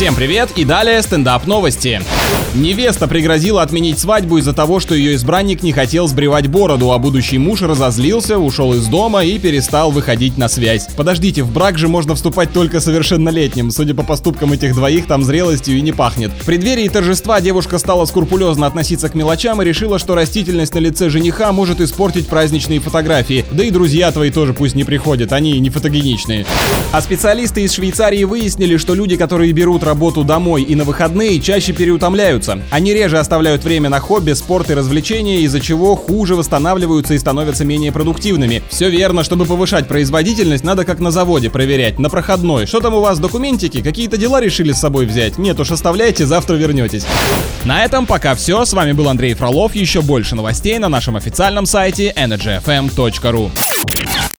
Всем привет и далее стендап новости. Невеста пригрозила отменить свадьбу из-за того, что ее избранник не хотел сбривать бороду, а будущий муж разозлился, ушел из дома и перестал выходить на связь. Подождите, в брак же можно вступать только совершеннолетним. Судя по поступкам этих двоих, там зрелостью и не пахнет. В преддверии торжества девушка стала скрупулезно относиться к мелочам и решила, что растительность на лице жениха может испортить праздничные фотографии. Да и друзья твои тоже пусть не приходят, они не фотогеничные. А специалисты из Швейцарии выяснили, что люди, которые берут работу домой и на выходные, чаще переутомляются. Они реже оставляют время на хобби, спорт и развлечения, из-за чего хуже восстанавливаются и становятся менее продуктивными. Все верно, чтобы повышать производительность, надо как на заводе проверять, на проходной. Что там у вас, документики? Какие-то дела решили с собой взять? Нет уж, оставляйте, завтра вернетесь. На этом пока все. С вами был Андрей Фролов. Еще больше новостей на нашем официальном сайте energyfm.ru.